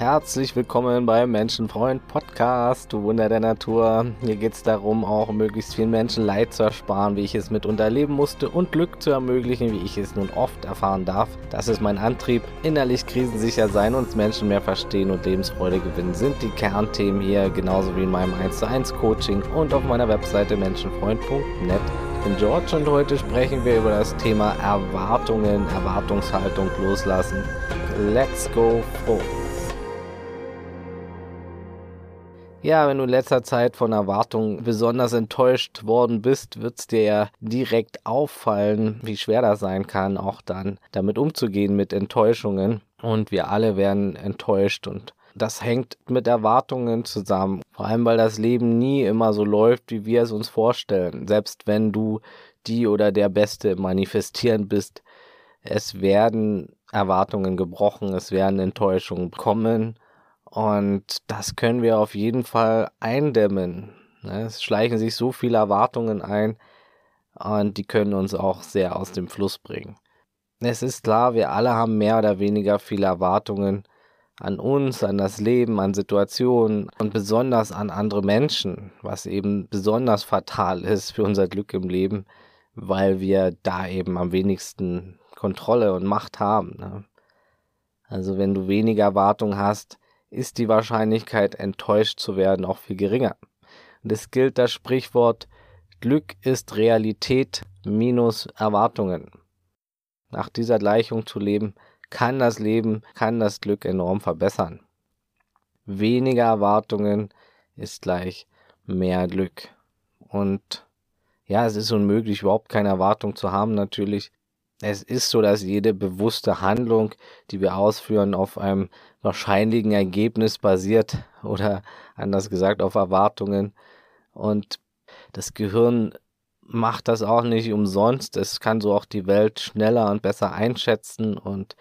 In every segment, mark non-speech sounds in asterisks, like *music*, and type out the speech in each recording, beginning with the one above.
Herzlich willkommen beim Menschenfreund Podcast, du Wunder der Natur. Hier geht es darum, auch möglichst vielen Menschen Leid zu ersparen, wie ich es mitunter erleben musste und Glück zu ermöglichen, wie ich es nun oft erfahren darf. Das ist mein Antrieb. Innerlich krisensicher sein, uns Menschen mehr verstehen und Lebensfreude gewinnen sind die Kernthemen hier, genauso wie in meinem 1 zu 1 Coaching und auf meiner Webseite menschenfreund.net. Ich bin George und heute sprechen wir über das Thema Erwartungen, Erwartungshaltung loslassen. Let's go froh. Ja, wenn du in letzter Zeit von Erwartungen besonders enttäuscht worden bist, wird es dir ja direkt auffallen, wie schwer das sein kann, auch dann damit umzugehen mit Enttäuschungen. Und wir alle werden enttäuscht und das hängt mit Erwartungen zusammen. Vor allem, weil das Leben nie immer so läuft, wie wir es uns vorstellen. Selbst wenn du die oder der Beste im Manifestieren bist, es werden Erwartungen gebrochen, es werden Enttäuschungen kommen und das können wir auf jeden Fall eindämmen. Ne? Es schleichen sich so viele Erwartungen ein und die können uns auch sehr aus dem Fluss bringen. Es ist klar, wir alle haben mehr oder weniger viele Erwartungen an uns, an das Leben, an Situationen und besonders an andere Menschen, was eben besonders fatal ist für unser Glück im Leben, weil wir da eben am wenigsten Kontrolle und Macht haben. Ne? Also wenn du weniger Erwartungen hast, ist die Wahrscheinlichkeit, enttäuscht zu werden, auch viel geringer. Und es gilt das Sprichwort, Glück ist Realität minus Erwartungen. Nach dieser Gleichung zu leben, kann das Leben, kann das Glück enorm verbessern. Weniger Erwartungen ist gleich mehr Glück. Und ja, es ist unmöglich, überhaupt keine Erwartung zu haben, natürlich. Es ist so, dass jede bewusste Handlung, die wir ausführen, auf einem wahrscheinlichen Ergebnis basiert *laughs* oder anders gesagt auf Erwartungen. Und das Gehirn macht das auch nicht umsonst. Es kann so auch die Welt schneller und besser einschätzen und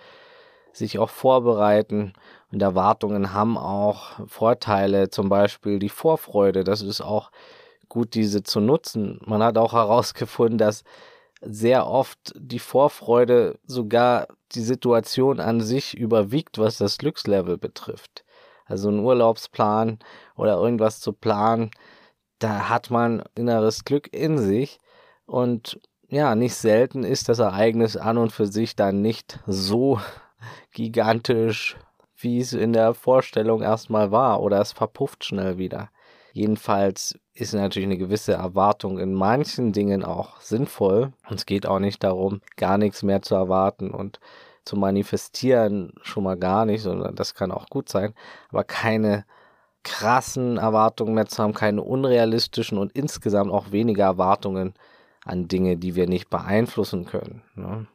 sich auch vorbereiten. Und Erwartungen haben auch Vorteile, zum Beispiel die Vorfreude. Das ist auch gut, diese zu nutzen. Man hat auch *laughs* herausgefunden, dass sehr oft die Vorfreude sogar die Situation an sich überwiegt, was das Glückslevel betrifft. Also ein Urlaubsplan oder irgendwas zu planen, da hat man inneres Glück in sich und ja, nicht selten ist das Ereignis an und für sich dann nicht so *laughs* gigantisch, wie es in der Vorstellung erstmal war oder es verpufft schnell wieder. Jedenfalls ist natürlich eine gewisse Erwartung in manchen Dingen auch sinnvoll. Und es geht auch nicht darum, gar nichts mehr zu erwarten und zu manifestieren, schon mal gar nicht, sondern das kann auch gut sein, aber keine krassen Erwartungen mehr zu haben, keine unrealistischen und insgesamt auch weniger Erwartungen an Dinge, die wir nicht beeinflussen können. Ne?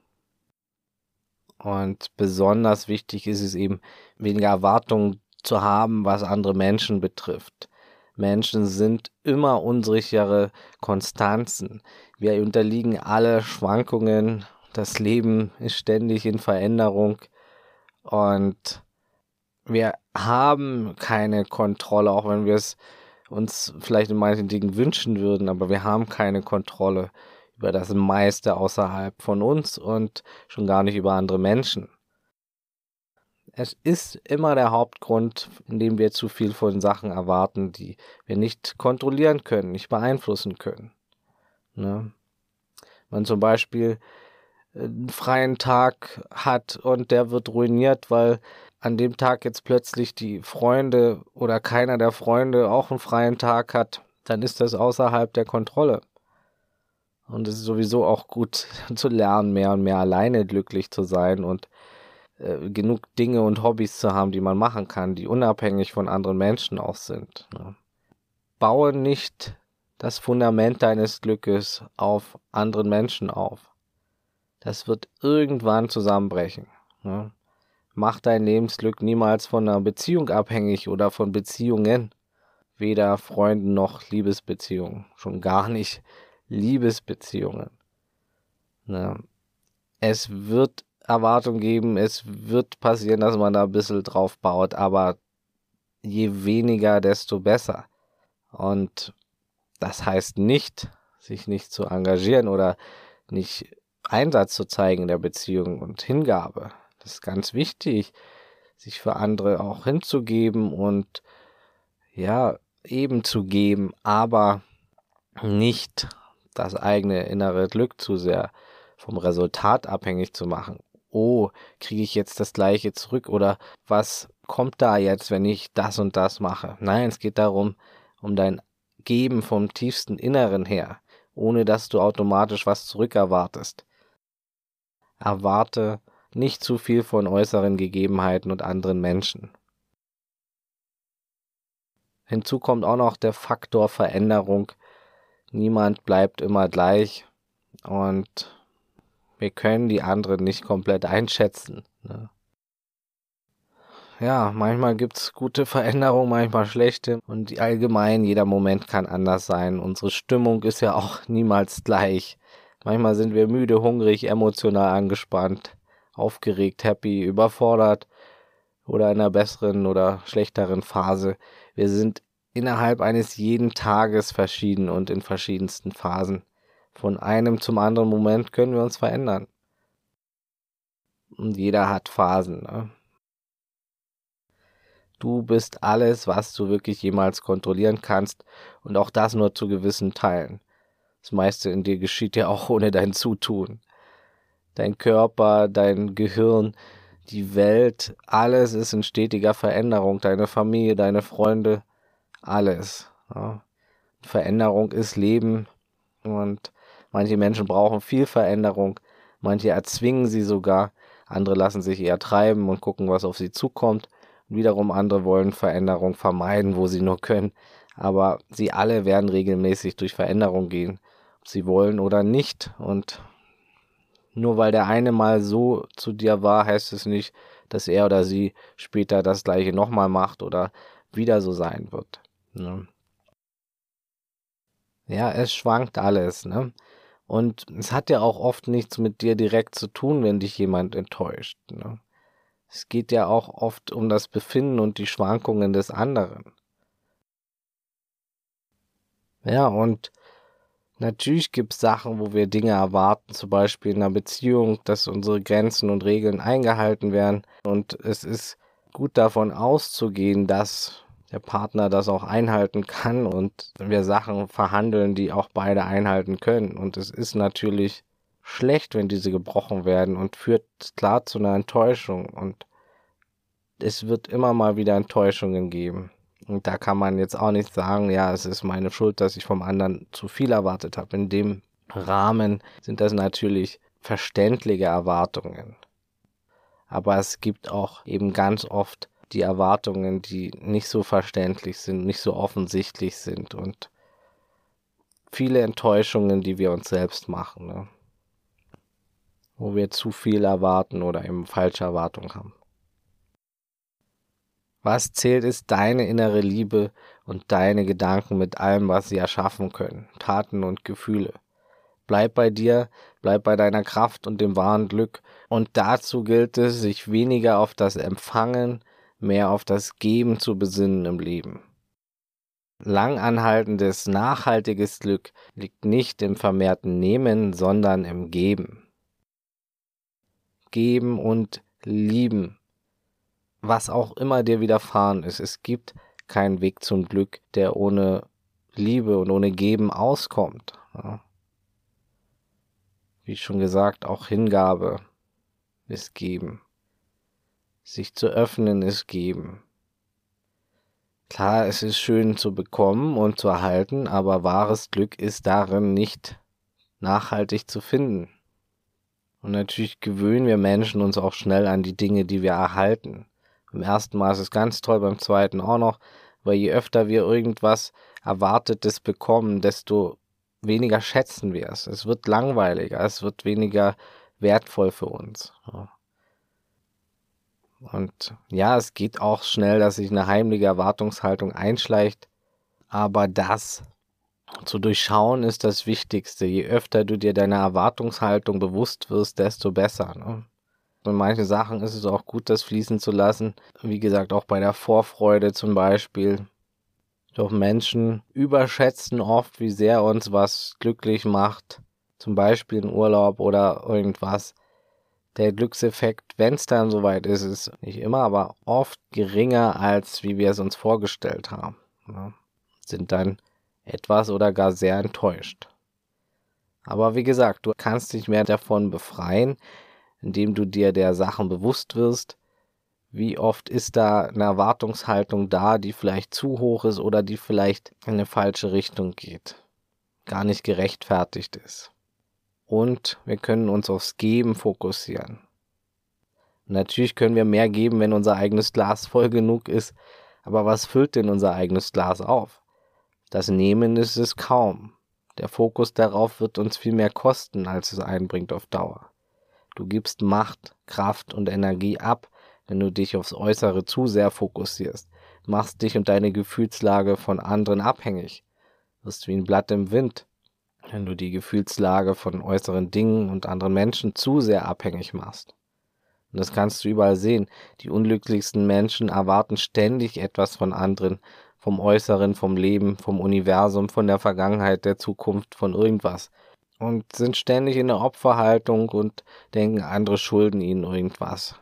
Und besonders wichtig ist es eben, weniger Erwartungen zu haben, was andere Menschen betrifft. Menschen sind immer unsichere Konstanzen. Wir unterliegen alle Schwankungen. Das Leben ist ständig in Veränderung und wir haben keine Kontrolle, auch wenn wir es uns vielleicht in manchen Dingen wünschen würden, aber wir haben keine Kontrolle über das meiste außerhalb von uns und schon gar nicht über andere Menschen es ist immer der Hauptgrund, indem wir zu viel von Sachen erwarten, die wir nicht kontrollieren können, nicht beeinflussen können. Ne? Man zum Beispiel einen freien Tag hat und der wird ruiniert, weil an dem Tag jetzt plötzlich die Freunde oder keiner der Freunde auch einen freien Tag hat, dann ist das außerhalb der Kontrolle. Und es ist sowieso auch gut *laughs* zu lernen, mehr und mehr alleine glücklich zu sein und äh, genug Dinge und Hobbys zu haben, die man machen kann, die unabhängig von anderen Menschen auch sind. Ne? Baue nicht das Fundament deines Glückes auf anderen Menschen auf. Das wird irgendwann zusammenbrechen. Ne? Mach dein Lebensglück niemals von einer Beziehung abhängig oder von Beziehungen. Weder Freunden noch Liebesbeziehungen. Schon gar nicht Liebesbeziehungen. Ne? Es wird Erwartung geben, es wird passieren, dass man da ein bisschen drauf baut, aber je weniger, desto besser. Und das heißt nicht, sich nicht zu engagieren oder nicht Einsatz zu zeigen in der Beziehung und Hingabe. Das ist ganz wichtig, sich für andere auch hinzugeben und ja, eben zu geben, aber nicht das eigene innere Glück zu sehr vom Resultat abhängig zu machen. Oh, kriege ich jetzt das gleiche zurück oder was kommt da jetzt, wenn ich das und das mache? Nein, es geht darum, um dein Geben vom tiefsten Inneren her, ohne dass du automatisch was zurückerwartest. Erwarte nicht zu viel von äußeren Gegebenheiten und anderen Menschen. Hinzu kommt auch noch der Faktor Veränderung. Niemand bleibt immer gleich und wir können die anderen nicht komplett einschätzen. Ne? Ja, manchmal gibt's gute Veränderungen, manchmal schlechte und allgemein jeder Moment kann anders sein. Unsere Stimmung ist ja auch *laughs* niemals gleich. Manchmal sind wir müde, hungrig, emotional angespannt, aufgeregt, happy, überfordert oder in einer besseren oder schlechteren Phase. Wir sind innerhalb eines jeden Tages verschieden und in verschiedensten Phasen. Von einem zum anderen Moment können wir uns verändern. Und jeder hat Phasen. Ne? Du bist alles, was du wirklich jemals kontrollieren kannst und auch das nur zu gewissen Teilen. Das meiste in dir geschieht ja auch ohne dein Zutun. Dein Körper, dein Gehirn, die Welt, alles ist in stetiger Veränderung. Deine Familie, deine Freunde, alles. Ja. Veränderung ist Leben und manche Menschen brauchen viel Veränderung, manche erzwingen sie sogar, andere lassen sich eher treiben und gucken, was auf sie zukommt. wiederum andere wollen Veränderung vermeiden, wo sie nur können. Aber sie alle werden regelmäßig durch Veränderung gehen, ob sie wollen oder nicht. Und nur weil der eine mal so zu dir war, heißt es nicht, dass er oder sie später das gleiche nochmal macht oder wieder so sein wird. Ne? Ja, es schwankt alles, ne? Und es hat ja auch oft nichts mit dir direkt zu tun, wenn dich jemand enttäuscht. Ne? Es geht ja auch oft um das Befinden und die Schwankungen des anderen. Ja, und natürlich gibt es Sachen, wo wir Dinge erwarten, zum Beispiel in einer Beziehung, dass unsere Grenzen und Regeln eingehalten werden. Und es ist gut davon auszugehen, dass der Partner das auch einhalten kann und wir Sachen verhandeln, die auch beide einhalten können. Und es ist natürlich schlecht, wenn diese gebrochen werden und führt klar zu einer Enttäuschung. Und es wird immer mal wieder Enttäuschungen geben. Und da kann man jetzt auch nicht sagen, ja, es ist meine Schuld, dass ich vom anderen zu viel erwartet habe. In dem Rahmen sind das natürlich verständliche Erwartungen. Aber es gibt auch eben ganz oft die Erwartungen, die nicht so verständlich sind, nicht so offensichtlich sind und viele Enttäuschungen, die wir uns selbst machen, ne? wo wir zu viel erwarten oder eben falsche Erwartungen haben. Was zählt, ist deine innere Liebe und deine Gedanken mit allem, was sie erschaffen können, Taten und Gefühle. Bleib bei dir, bleib bei deiner Kraft und dem wahren Glück. Und dazu gilt es, sich weniger auf das Empfangen, mehr auf das Geben zu besinnen im Leben. Langanhaltendes, nachhaltiges Glück liegt nicht im vermehrten Nehmen, sondern im Geben. Geben und lieben, was auch immer dir widerfahren ist. Es gibt keinen Weg zum Glück, der ohne Liebe und ohne Geben auskommt. Wie schon gesagt, auch Hingabe ist Geben. Sich zu öffnen ist geben. Klar, es ist schön zu bekommen und zu erhalten, aber wahres Glück ist darin nicht nachhaltig zu finden. Und natürlich gewöhnen wir Menschen uns auch schnell an die Dinge, die wir erhalten. Beim ersten Mal ist es ganz toll, beim zweiten auch noch, weil je öfter wir irgendwas Erwartetes bekommen, desto weniger schätzen wir es. Es wird langweiliger, es wird weniger wertvoll für uns. Und ja, es geht auch schnell, dass sich eine heimliche Erwartungshaltung einschleicht. Aber das zu durchschauen ist das Wichtigste. Je öfter du dir deiner Erwartungshaltung bewusst wirst, desto besser. Ne? In manchen Sachen ist es auch gut, das fließen zu lassen. Wie gesagt, auch bei der Vorfreude zum Beispiel. Doch Menschen überschätzen oft, wie sehr uns was glücklich macht. Zum Beispiel ein Urlaub oder irgendwas der Glückseffekt, wenn es dann soweit ist, ist nicht immer, aber oft geringer, als wie wir es uns vorgestellt haben. Ja. Sind dann etwas oder gar sehr enttäuscht. Aber wie gesagt, du kannst dich mehr davon befreien, indem du dir der Sachen bewusst wirst. Wie oft ist da eine Erwartungshaltung da, die vielleicht zu hoch ist oder die vielleicht in eine falsche Richtung geht, gar nicht gerechtfertigt ist. Und wir können uns aufs Geben fokussieren. natürlich können wir mehr geben, wenn unser eigenes Glas voll genug ist, aber was füllt denn unser eigenes Glas auf? Das Nehmen ist es kaum. Der Fokus darauf wird uns viel mehr kosten, als es einbringt auf Dauer. Du gibst Macht, Kraft und Energie ab, wenn du dich aufs Äußere zu sehr fokussierst, machst dich und deine Gefühlslage von anderen abhängig, wirst wie ein Blatt im Wind, wenn du die Gefühlslage von äußeren Dingen und anderen Menschen zu sehr abhängig machst. Und das kannst du überall sehen. Die unglücklichsten Menschen erwarten ständig etwas von anderen, vom Äußeren, vom Leben, vom Universum, von der Vergangenheit, der Zukunft, von irgendwas. Und sind ständig in der Opferhaltung und denken, andere schulden ihnen irgendwas.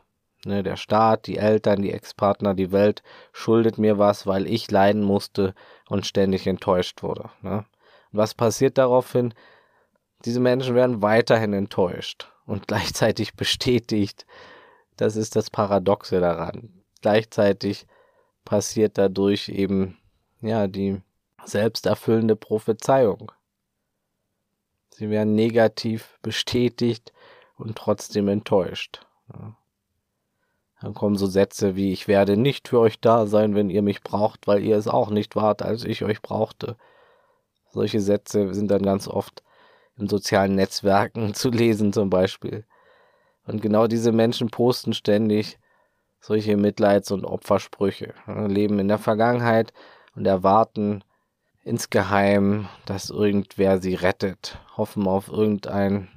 Ne, der Staat, die Eltern, die Ex-Partner, die Welt schuldet mir was, weil ich leiden musste und ständig enttäuscht wurde. Ne? Was passiert daraufhin? Diese Menschen werden weiterhin enttäuscht und *laughs* gleichzeitig bestätigt. Das ist das Paradoxe daran. Gleichzeitig passiert dadurch eben, ja, die selbsterfüllende Prophezeiung. Sie werden negativ bestätigt und trotzdem enttäuscht. Dann kommen so Sätze wie, ich werde nicht für euch da sein, wenn ihr mich braucht, weil ihr es auch nicht wart, als ich euch brauchte. Solche Sätze sind dann ganz oft in sozialen Netzwerken *laughs* zu lesen zum Beispiel. Und genau diese Menschen posten ständig, solche Mitleids- und Opfersprüche, leben in der Vergangenheit und erwarten insgeheim, dass irgendwer sie rettet, hoffen auf irgendein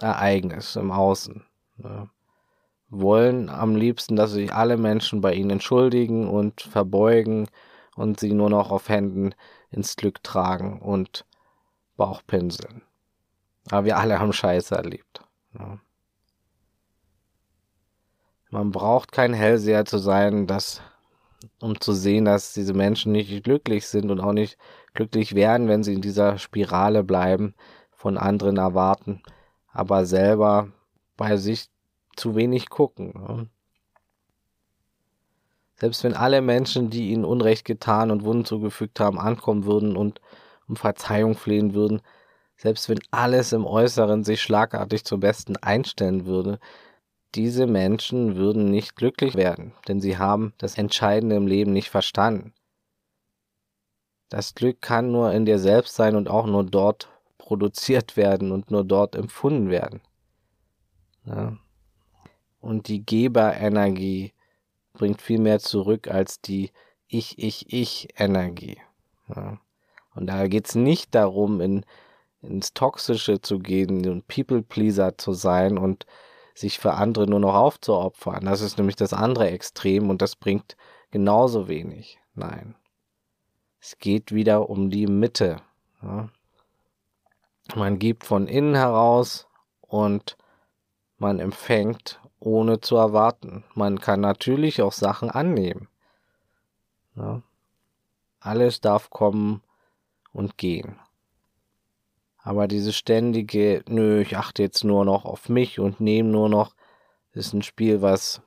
Ereignis im Außen. Wollen am liebsten, dass sich alle Menschen bei ihnen entschuldigen und verbeugen und sie nur noch auf Händen ins Glück tragen und Bauchpinseln. Aber wir alle haben Scheiße erlebt. Ja. Man braucht kein Hellseher zu sein, dass, um zu sehen, dass diese Menschen nicht glücklich sind und auch nicht glücklich werden, wenn sie in dieser Spirale bleiben, von anderen erwarten, aber selber bei sich zu wenig gucken. Selbst wenn alle Menschen, die ihnen Unrecht getan und Wunden zugefügt haben, ankommen würden und um Verzeihung flehen würden, selbst wenn alles im Äußeren sich schlagartig zum Besten einstellen würde, diese Menschen würden nicht glücklich werden, denn sie haben das Entscheidende im Leben nicht verstanden. Das Glück kann nur in dir selbst sein und auch nur dort produziert werden und nur dort empfunden werden. Ja. Und die Geberenergie bringt viel mehr zurück als die Ich, Ich, Ich-Energie. Ja. Und da geht es nicht darum, in, ins Toxische zu gehen und People-Pleaser zu sein und sich für andere nur noch aufzuopfern. Das ist nämlich das andere Extrem und das bringt genauso wenig. Nein. Es geht wieder um die Mitte. Ja. Man gibt von innen heraus und man empfängt ohne zu erwarten. Man kann natürlich auch Sachen annehmen. Ja. Alles darf kommen und gehen. Aber dieses ständige, nö, ich achte jetzt nur noch auf mich und nehme nur noch, ist ein Spiel, was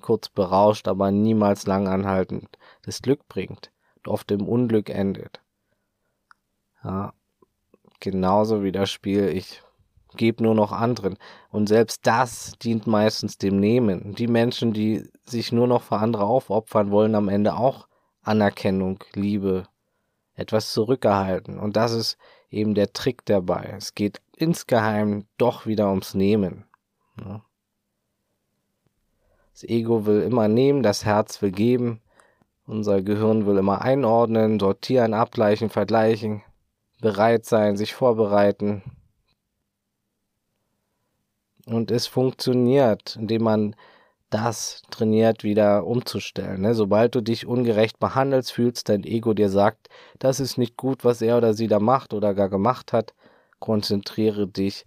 kurz berauscht, aber niemals lang anhaltend das Glück bringt und oft im Unglück endet. Ja, genauso wie das Spiel, ich gebe nur noch anderen. Und selbst das dient meistens dem Nehmen. Die Menschen, die sich nur noch für andere aufopfern, wollen am Ende auch Anerkennung, Liebe, etwas zurückerhalten. Und das ist eben der Trick dabei. Es geht insgeheim doch wieder ums Nehmen. Das Ego will immer nehmen, das Herz will geben, unser Gehirn will immer einordnen, sortieren, abgleichen, vergleichen, bereit sein, sich vorbereiten. Und es funktioniert, indem man das trainiert, wieder umzustellen. Ne? Sobald du dich ungerecht behandelst, fühlst dein Ego dir sagt, das ist nicht gut, was er oder sie da macht oder gar gemacht hat, konzentriere dich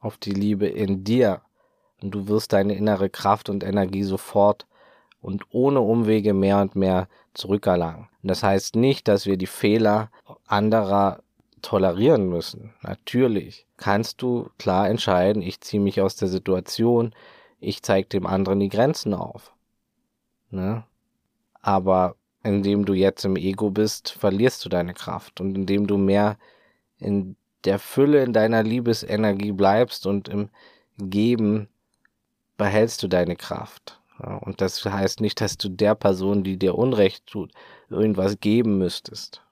auf die Liebe in dir und du wirst deine innere Kraft und Energie sofort und ohne Umwege mehr und mehr zurückerlangen. Und das heißt nicht, dass wir die Fehler anderer tolerieren müssen. Natürlich kannst du klar entscheiden, ich ziehe mich aus der Situation, ich zeige dem anderen die Grenzen auf. Ne? Aber indem du jetzt im Ego bist, verlierst du deine Kraft. Und indem du mehr in der Fülle in deiner Liebesenergie bleibst und im Geben, behältst du deine Kraft. Und das heißt nicht, dass du der Person, die dir Unrecht tut, irgendwas geben müsstest.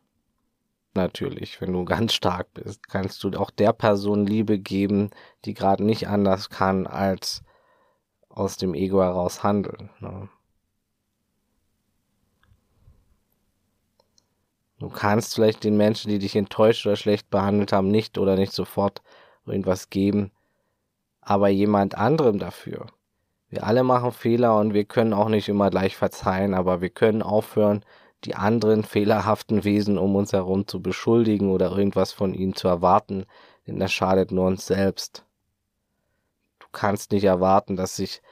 Natürlich, wenn du *laughs* ganz stark bist, kannst du auch der Person Liebe geben, die gerade nicht anders kann, als aus dem Ego heraus handeln. Ne? Du kannst vielleicht den Menschen, die dich enttäuscht oder schlecht behandelt haben, nicht oder nicht sofort irgendwas geben, aber jemand anderem dafür. Wir alle machen Fehler und wir können auch nicht immer gleich verzeihen, aber wir können aufhören, die anderen fehlerhaften Wesen um uns herum zu beschuldigen oder irgendwas von ihnen zu erwarten, denn das schadet nur uns selbst. Du kannst nicht erwarten, dass sich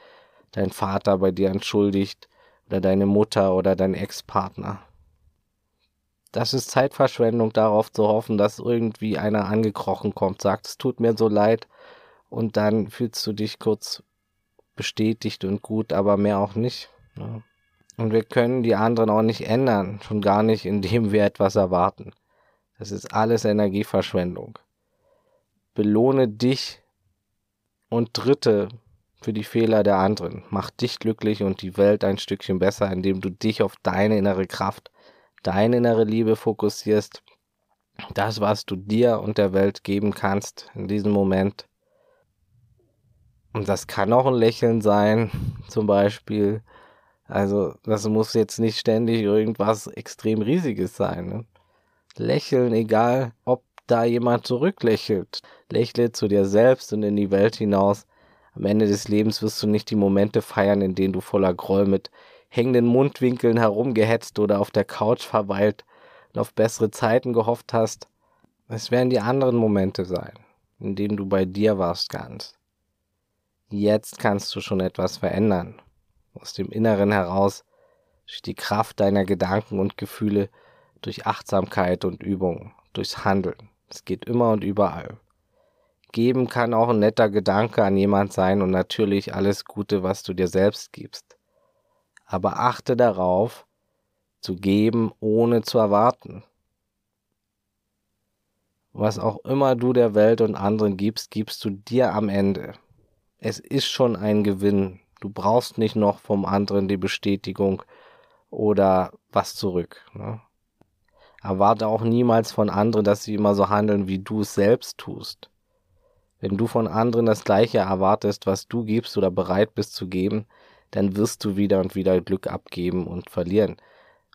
dein Vater bei dir entschuldigt oder deine Mutter oder dein Ex-Partner. Das ist Zeitverschwendung, darauf zu hoffen, dass irgendwie einer angekrochen kommt, sagt, es tut mir so leid, und dann fühlst du dich kurz bestätigt und gut, aber mehr auch nicht. Ne? Und wir können die anderen auch nicht ändern, schon gar nicht, indem wir etwas erwarten. Das ist alles Energieverschwendung. Belohne dich und Dritte für die Fehler der anderen. Mach dich glücklich und die Welt ein Stückchen besser, indem du dich auf deine innere Kraft deine innere Liebe fokussierst, das, was du dir und der Welt geben kannst in diesem Moment. Und das kann auch ein Lächeln sein, zum Beispiel. Also, das muss jetzt nicht ständig irgendwas extrem Riesiges sein. Ne? Lächeln, egal ob da jemand zurücklächelt. Lächle zu dir selbst und in die Welt hinaus. Am Ende des Lebens wirst du nicht die Momente feiern, in denen du voller Groll mit hängenden Mundwinkeln herumgehetzt oder auf der Couch verweilt und auf bessere Zeiten gehofft hast. Es werden die anderen Momente sein, in denen du bei dir warst ganz. Jetzt kannst du schon etwas verändern. Aus dem Inneren heraus durch die Kraft deiner Gedanken und Gefühle, durch Achtsamkeit und Übung, durchs Handeln. Es geht immer und überall. Geben kann auch ein netter Gedanke an jemand sein und natürlich alles Gute, was du dir selbst gibst aber achte darauf, zu geben, ohne zu erwarten. Was auch immer du der Welt und anderen gibst, gibst du dir am Ende. Es ist schon ein Gewinn. Du brauchst nicht noch vom anderen die Bestätigung oder was zurück. Ne? Erwarte auch niemals von anderen, dass sie immer so handeln, wie du es selbst tust. Wenn du von anderen das Gleiche erwartest, was du gibst oder bereit bist zu geben, dann wirst du wieder und wieder Glück abgeben und verlieren.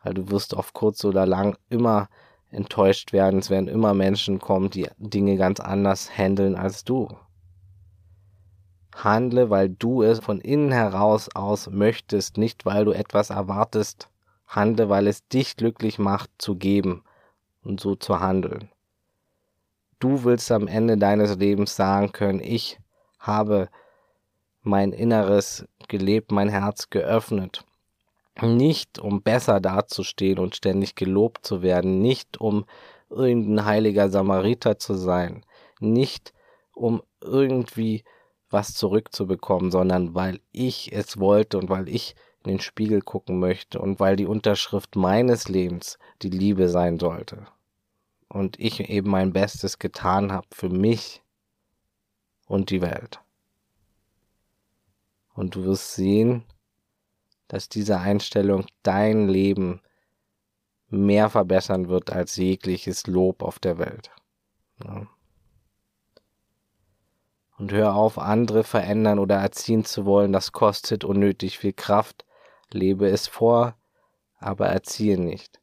Weil du wirst auf kurz oder lang immer enttäuscht werden. Es werden immer Menschen kommen, die Dinge ganz anders handeln als du. Handle, weil du es von innen heraus aus möchtest, nicht weil du etwas erwartest. Handle, weil es dich glücklich macht, zu geben und so zu handeln. Du willst am Ende deines Lebens sagen können, ich habe mein Inneres gelebt, mein Herz geöffnet. Nicht um besser dazustehen und ständig gelobt zu werden, nicht um irgendein heiliger Samariter zu sein, nicht um irgendwie was zurückzubekommen, sondern weil ich es wollte und weil ich in den Spiegel gucken möchte und weil die Unterschrift meines Lebens die Liebe sein sollte. Und ich eben mein Bestes getan habe für mich und die Welt. Und du wirst sehen, dass diese Einstellung dein Leben mehr verbessern wird als jegliches Lob auf der Welt. Ja. Und hör auf, andere verändern oder erziehen zu wollen, das kostet unnötig viel Kraft. Lebe es vor, aber erziehe nicht.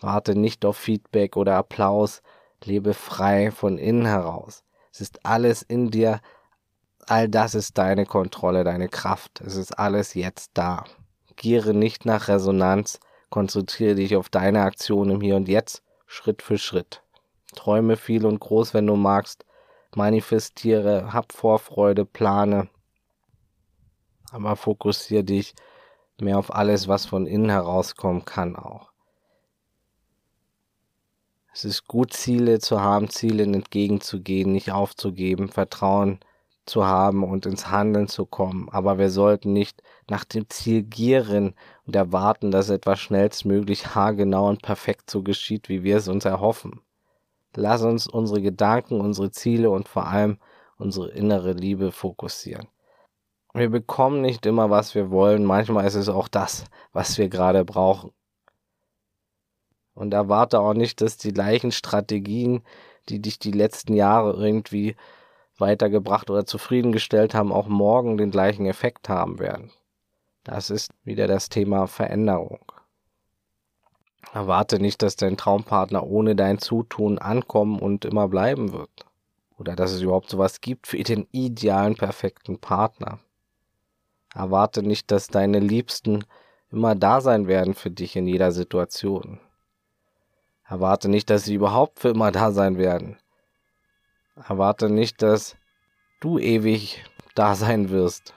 Warte nicht auf Feedback oder Applaus, lebe frei von innen heraus. Es ist alles in dir all das ist deine Kontrolle, deine Kraft. Es ist alles jetzt da. Giere nicht nach Resonanz, konzentriere dich auf deine Aktion im Hier und Jetzt, Schritt für Schritt. Träume viel und groß, wenn du magst. Manifestiere, hab Vorfreude, plane. aber fokussiere dich mehr auf alles, was von innen herauskommen kann auch. Es ist gut, Ziele zu haben, Zielen entgegenzugehen, nicht aufzugeben, Vertrauen zu haben und ins Handeln zu kommen. Aber wir sollten nicht nach dem Ziel gieren und erwarten, dass etwas schnellstmöglich haargenau und perfekt so geschieht, wie wir es uns erhoffen. Lass uns unsere Gedanken, unsere Ziele und vor allem unsere innere Liebe fokussieren. Wir bekommen nicht immer, was wir wollen. Manchmal ist es auch das, was wir gerade brauchen. Und erwarte auch nicht, dass die gleichen Strategien, die dich die letzten Jahre irgendwie weitergebracht oder zufriedengestellt haben, auch morgen den gleichen Effekt haben werden. Das ist wieder das Thema Veränderung. Erwarte nicht, dass dein Traumpartner ohne dein Zutun ankommen und immer bleiben wird. Oder dass es überhaupt sowas gibt für den idealen, perfekten Partner. Erwarte nicht, dass deine Liebsten immer da sein werden für dich in jeder Situation. Erwarte nicht, dass sie überhaupt für immer da sein werden. Erwarte nicht, dass du ewig da sein wirst.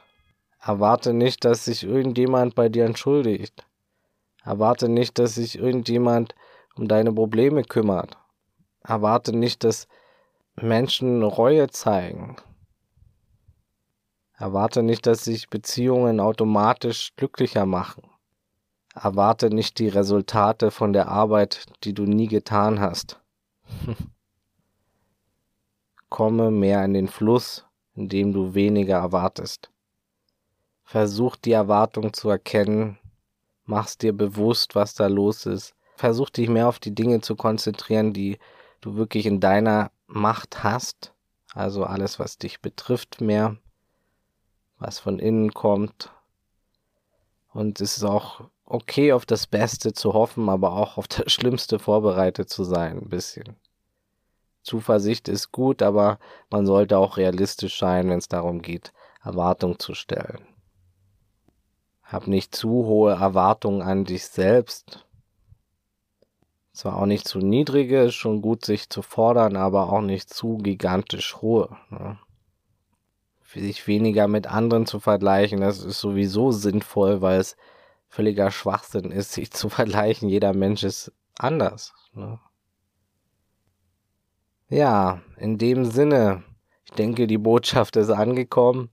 Erwarte nicht, dass sich irgendjemand bei dir entschuldigt. Erwarte nicht, dass sich irgendjemand um deine Probleme kümmert. Erwarte nicht, dass Menschen Reue zeigen. Erwarte nicht, dass sich Beziehungen automatisch glücklicher machen. Erwarte nicht die Resultate von der Arbeit, die du nie getan hast. *laughs* Komme mehr in den Fluss, in dem du weniger erwartest. Versuch die Erwartung zu erkennen, mach's dir bewusst, was da los ist. Versuch dich mehr auf die Dinge zu konzentrieren, die du wirklich in deiner Macht hast, also alles, was dich betrifft, mehr was von innen kommt. Und es ist auch okay, auf das Beste zu hoffen, aber auch auf das Schlimmste vorbereitet zu sein, ein bisschen. Zuversicht ist gut, aber man sollte auch realistisch sein, wenn es darum geht, Erwartungen zu stellen. Hab nicht zu hohe Erwartungen an dich selbst. Zwar auch nicht zu niedrige, ist schon gut, sich zu fordern, aber auch nicht zu gigantisch hohe. Ne? sich weniger mit anderen zu vergleichen, das ist sowieso sinnvoll, weil es völliger Schwachsinn ist, sich zu vergleichen. Jeder Mensch ist anders. Ne? Ja, in dem Sinne, ich denke, die Botschaft ist angekommen.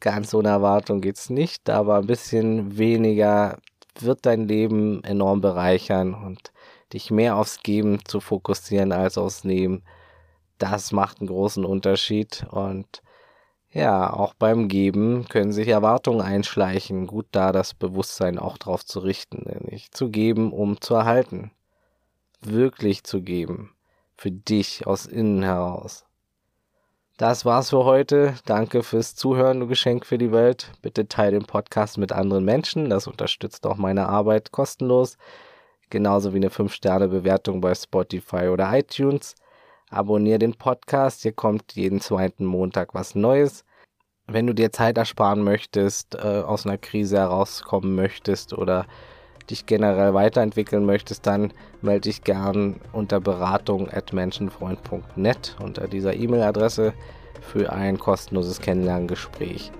Ganz ohne Erwartung geht's nicht, aber ein bisschen weniger wird dein Leben enorm bereichern und dich mehr aufs Geben zu fokussieren als aufs Nehmen. Das macht einen großen Unterschied und ja, auch beim Geben können sich Erwartungen einschleichen. Gut da das Bewusstsein auch drauf zu richten, nicht zu geben, um zu erhalten. Wirklich zu geben. Für dich aus innen heraus. Das war's für heute. Danke fürs Zuhören, du Geschenk für die Welt. Bitte teile den Podcast mit anderen Menschen. Das unterstützt auch meine Arbeit kostenlos. Genauso wie eine 5-Sterne-Bewertung bei Spotify oder iTunes. Abonnier den Podcast. Hier kommt jeden zweiten Montag was Neues. Wenn du dir Zeit ersparen möchtest, äh, aus einer Krise herauskommen möchtest oder dich generell weiterentwickeln möchtest, dann melde dich gern unter beratung at menschenfreund.net unter dieser E-Mail-Adresse für ein kostenloses Kennenlerngespräch.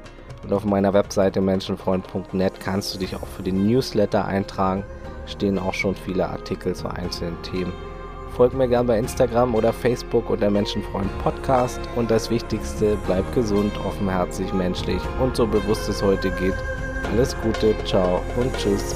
Und auf meiner Webseite menschenfreund.net kannst du dich auch für den Newsletter eintragen. Stehen auch schon viele Artikel zu einzelnen Themen. Folgt mir gerne bei Instagram oder Facebook unter Menschenfreund Podcast. Und das Wichtigste, bleib gesund, offenherzig, menschlich und so bewusst es heute geht. Alles Gute, ciao und tschüss.